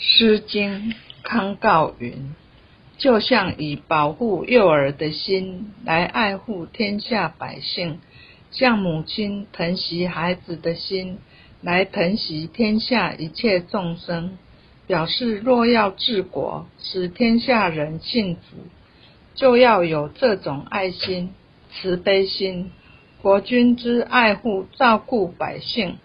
诗经康诰云：“就像以保护幼儿的心来爱护天下百姓，像母亲疼惜孩子的心来疼惜天下一切众生，表示若要治国，使天下人幸福，就要有这种爱心、慈悲心。国君之爱护照顾百姓。”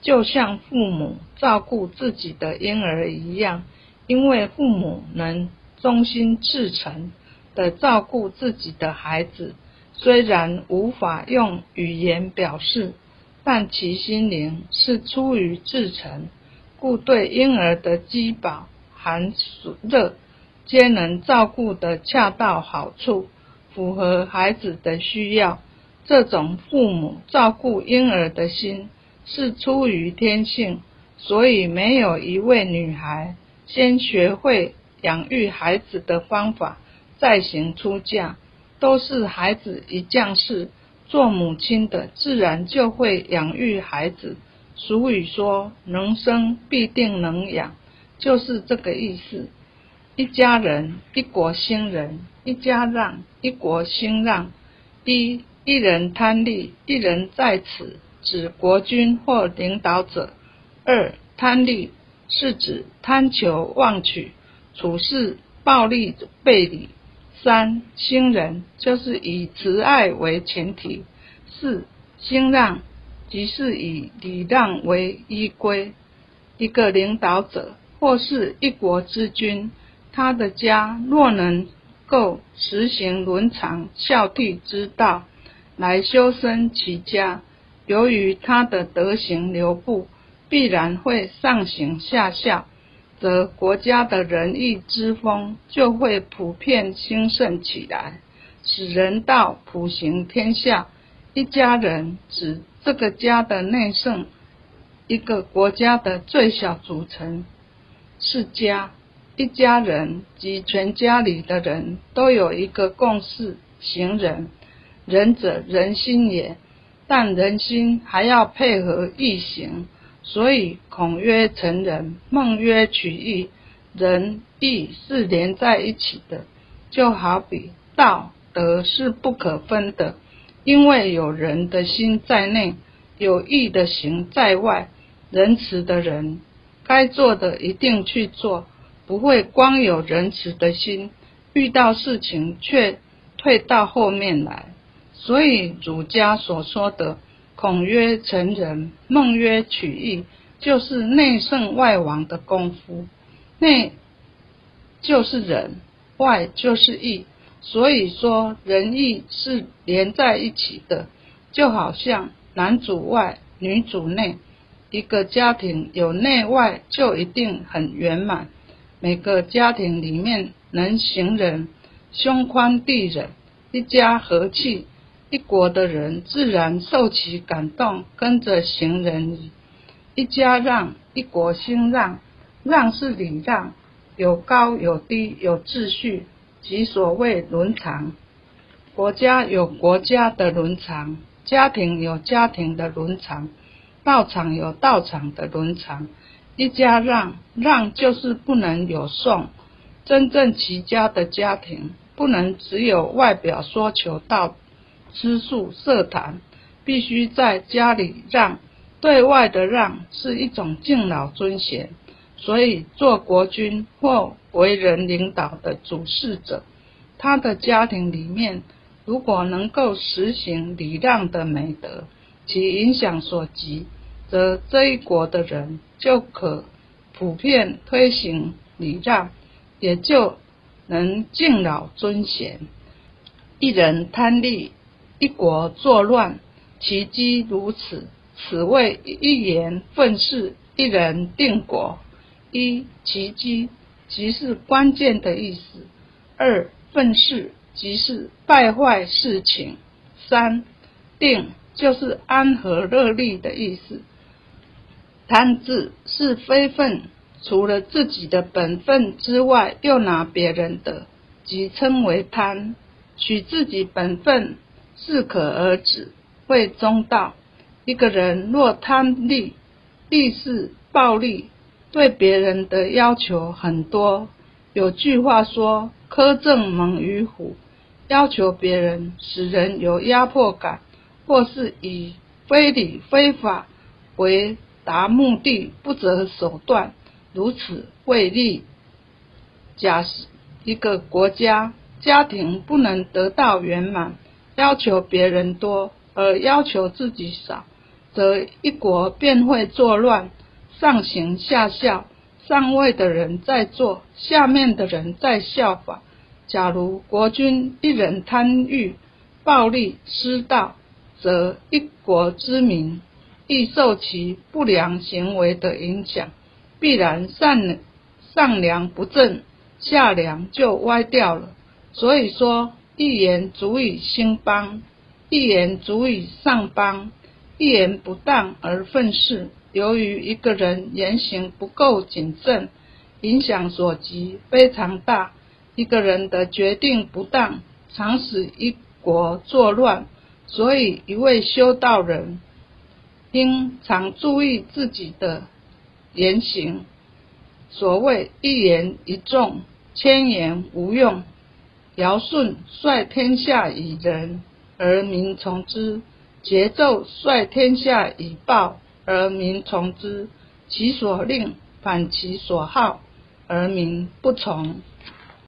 就像父母照顾自己的婴儿一样，因为父母能忠心至诚的照顾自己的孩子，虽然无法用语言表示，但其心灵是出于至诚，故对婴儿的饥饱、寒暑热，皆能照顾得恰到好处，符合孩子的需要。这种父母照顾婴儿的心。是出于天性，所以没有一位女孩先学会养育孩子的方法再行出嫁，都是孩子一降世，做母亲的自然就会养育孩子。俗语说“能生必定能养”，就是这个意思。一家人，一国兴仁；一家让，一国兴让。一一人贪利，一人在此。指国君或领导者。二贪利是指贪求妄取、处事暴力背礼。三兴仁就是以慈爱为前提。四兴让即是以礼让为依归。一个领导者或是一国之君，他的家若能够实行伦常孝悌之道，来修身齐家。由于他的德行流布，必然会上行下效，则国家的仁义之风就会普遍兴盛起来，使人道普行天下。一家人指这个家的内圣，一个国家的最小组成是家。一家人及全家里的人都有一个共识：行人。仁者，人心也。但人心还要配合义行，所以孔曰成仁，孟曰取义，仁义是连在一起的。就好比道德是不可分的，因为有仁的心在内，有义的行在外。仁慈的人，该做的一定去做，不会光有仁慈的心，遇到事情却退到后面来。所以儒家所说的“孔曰成仁，孟曰取义”，就是内圣外王的功夫。内就是仁，外就是义。所以说仁义是连在一起的，就好像男主外，女主内。一个家庭有内外，就一定很圆满。每个家庭里面能行仁，胸宽地忍，一家和气。一国的人自然受其感动，跟着行仁。一家让，一国兴让。让是礼让，有高有低，有秩序，即所谓伦常。国家有国家的伦常，家庭有家庭的伦常，道场有道场的伦常。一家让，让就是不能有送。真正齐家的家庭，不能只有外表说求道。吃素色谈，必须在家里让，对外的让是一种敬老尊贤。所以做国君或为人领导的主事者，他的家庭里面如果能够实行礼让的美德，其影响所及，则这一国的人就可普遍推行礼让，也就能敬老尊贤。一人贪利。一国作乱，其机如此。此谓一言愤世，一人定国。一其机，即是关键的意思；二愤世，即是败坏事情；三定，就是安和乐利的意思。贪字是非分，除了自己的本分之外，又拿别人的，即称为贪。取自己本分。适可而止，会中道。一个人若贪利，利是暴利，对别人的要求很多。有句话说：“苛政猛于虎。”要求别人，使人有压迫感，或是以非礼非法为达目的，不择手段，如此为利。假使一个国家家庭不能得到圆满，要求别人多而要求自己少，则一国便会作乱，上行下效，上位的人在做，下面的人在效仿。假如国君一人贪欲、暴力、失道，则一国之民亦受其不良行为的影响，必然上上梁不正，下梁就歪掉了。所以说，一言足以兴邦，一言足以上邦。一言不当而愤世，由于一个人言行不够谨慎，影响所及非常大。一个人的决定不当，常使一国作乱，所以一位修道人应常注意自己的言行。所谓一言一重，千言无用。尧舜率天下以仁，而民从之；桀纣率天下以暴，而民从之。其所令反其所好，而民不从。